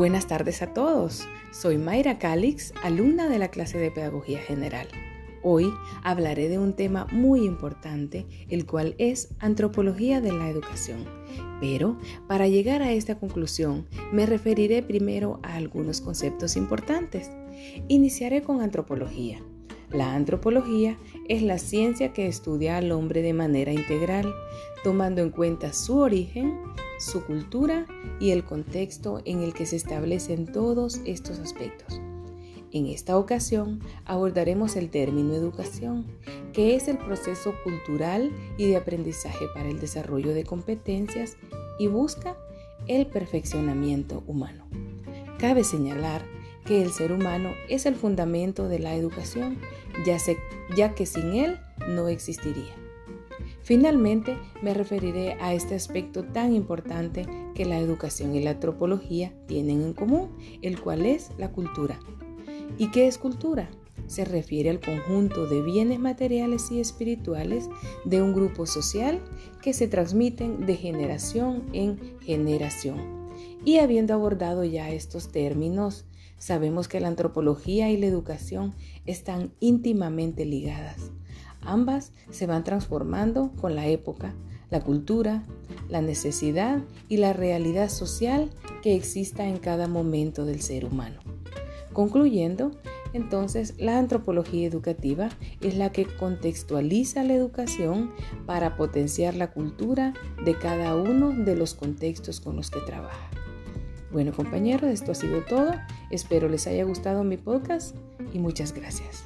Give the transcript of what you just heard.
Buenas tardes a todos. Soy Mayra Calix, alumna de la clase de Pedagogía General. Hoy hablaré de un tema muy importante, el cual es antropología de la educación. Pero para llegar a esta conclusión me referiré primero a algunos conceptos importantes. Iniciaré con antropología. La antropología es la ciencia que estudia al hombre de manera integral, tomando en cuenta su origen, su cultura y el contexto en el que se establecen todos estos aspectos. En esta ocasión abordaremos el término educación, que es el proceso cultural y de aprendizaje para el desarrollo de competencias y busca el perfeccionamiento humano. Cabe señalar que el ser humano es el fundamento de la educación, ya, ya que sin él no existiría. Finalmente, me referiré a este aspecto tan importante que la educación y la antropología tienen en común, el cual es la cultura. ¿Y qué es cultura? Se refiere al conjunto de bienes materiales y espirituales de un grupo social que se transmiten de generación en generación. Y habiendo abordado ya estos términos, sabemos que la antropología y la educación están íntimamente ligadas. Ambas se van transformando con la época, la cultura, la necesidad y la realidad social que exista en cada momento del ser humano. Concluyendo, entonces, la antropología educativa es la que contextualiza la educación para potenciar la cultura de cada uno de los contextos con los que trabaja. Bueno compañeros, esto ha sido todo. Espero les haya gustado mi podcast y muchas gracias.